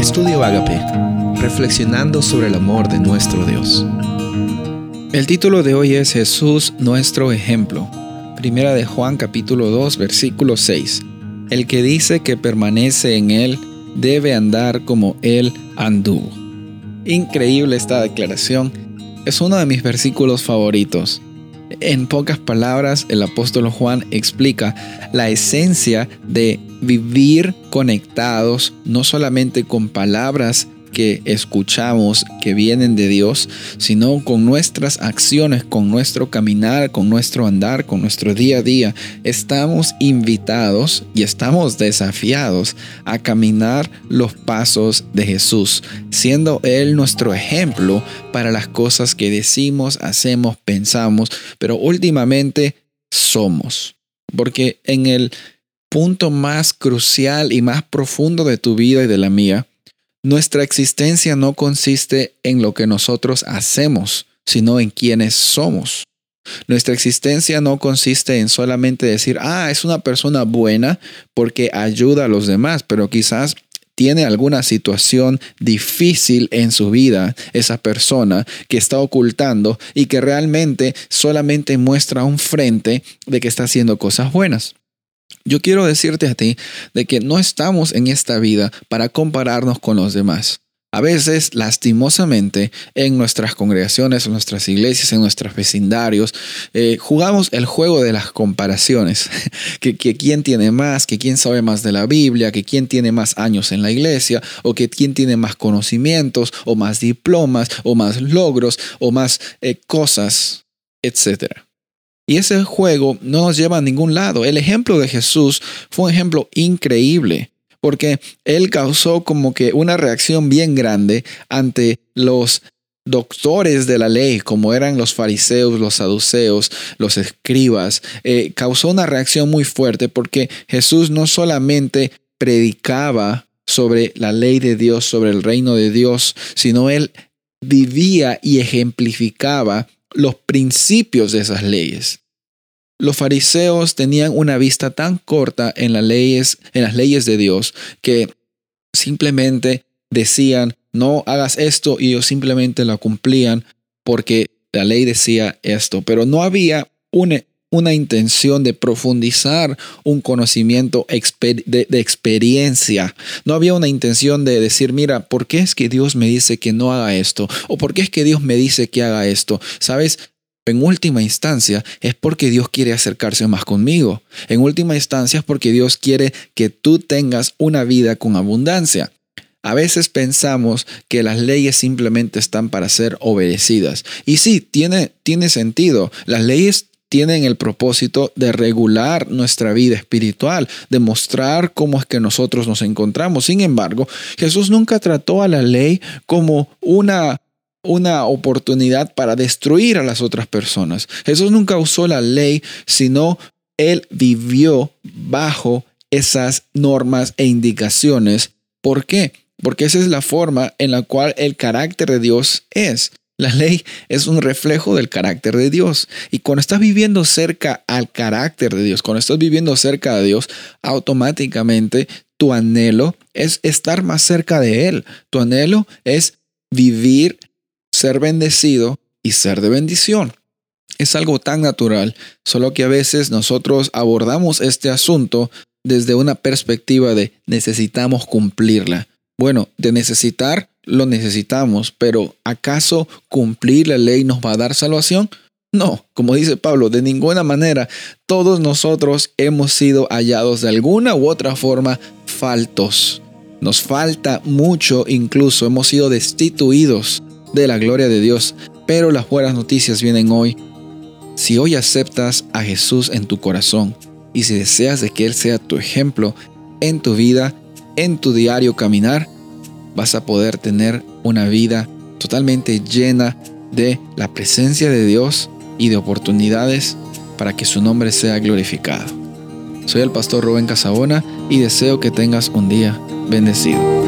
Estudio Agape, reflexionando sobre el amor de nuestro Dios. El título de hoy es Jesús nuestro ejemplo. Primera de Juan capítulo 2 versículo 6. El que dice que permanece en él debe andar como él anduvo. Increíble esta declaración. Es uno de mis versículos favoritos. En pocas palabras, el apóstol Juan explica la esencia de vivir conectados no solamente con palabras que escuchamos que vienen de Dios, sino con nuestras acciones, con nuestro caminar, con nuestro andar, con nuestro día a día. Estamos invitados y estamos desafiados a caminar los pasos de Jesús, siendo Él nuestro ejemplo para las cosas que decimos, hacemos, pensamos, pero últimamente somos. Porque en el punto más crucial y más profundo de tu vida y de la mía, nuestra existencia no consiste en lo que nosotros hacemos, sino en quienes somos. Nuestra existencia no consiste en solamente decir, ah, es una persona buena porque ayuda a los demás, pero quizás tiene alguna situación difícil en su vida, esa persona que está ocultando y que realmente solamente muestra un frente de que está haciendo cosas buenas. Yo quiero decirte a ti de que no estamos en esta vida para compararnos con los demás. A veces, lastimosamente, en nuestras congregaciones, en nuestras iglesias, en nuestros vecindarios, eh, jugamos el juego de las comparaciones. que, quién tiene más, que quién sabe más de la Biblia, que quién tiene más años en la iglesia, o que quién tiene más conocimientos, o más diplomas, o más logros, o más eh, cosas, etcétera. Y ese juego no nos lleva a ningún lado. El ejemplo de Jesús fue un ejemplo increíble porque él causó como que una reacción bien grande ante los doctores de la ley, como eran los fariseos, los saduceos, los escribas, eh, causó una reacción muy fuerte porque Jesús no solamente predicaba sobre la ley de Dios, sobre el reino de Dios, sino él vivía y ejemplificaba los principios de esas leyes. Los fariseos tenían una vista tan corta en las leyes, en las leyes de Dios que simplemente decían, no hagas esto y ellos simplemente lo cumplían porque la ley decía esto, pero no había una, una intención de profundizar un conocimiento de, de, experiencia. No había una intención de decir, mira, ¿por qué es que Dios me dice que no haga esto? ¿O por qué es que Dios me dice que haga esto? ¿Sabes? En última instancia es porque Dios quiere acercarse más conmigo. En última instancia es porque Dios quiere que tú tengas una vida con abundancia. A veces pensamos que las leyes simplemente están para ser obedecidas. Y sí, tiene, tiene sentido. Las leyes tienen el propósito de regular nuestra vida espiritual, de mostrar cómo es que nosotros nos encontramos. Sin embargo, Jesús nunca trató a la ley como una una oportunidad para destruir a las otras personas. Jesús nunca usó la ley, sino él vivió bajo esas normas e indicaciones. ¿Por qué? Porque esa es la forma en la cual el carácter de Dios es. La ley es un reflejo del carácter de Dios. Y cuando estás viviendo cerca al carácter de Dios, cuando estás viviendo cerca de Dios, automáticamente tu anhelo es estar más cerca de Él. Tu anhelo es vivir ser bendecido y ser de bendición. Es algo tan natural, solo que a veces nosotros abordamos este asunto desde una perspectiva de necesitamos cumplirla. Bueno, de necesitar lo necesitamos, pero ¿acaso cumplir la ley nos va a dar salvación? No, como dice Pablo, de ninguna manera. Todos nosotros hemos sido hallados de alguna u otra forma faltos. Nos falta mucho, incluso hemos sido destituidos de la gloria de Dios. Pero las buenas noticias vienen hoy. Si hoy aceptas a Jesús en tu corazón y si deseas de que Él sea tu ejemplo en tu vida, en tu diario caminar, vas a poder tener una vida totalmente llena de la presencia de Dios y de oportunidades para que su nombre sea glorificado. Soy el pastor Rubén Casabona y deseo que tengas un día bendecido.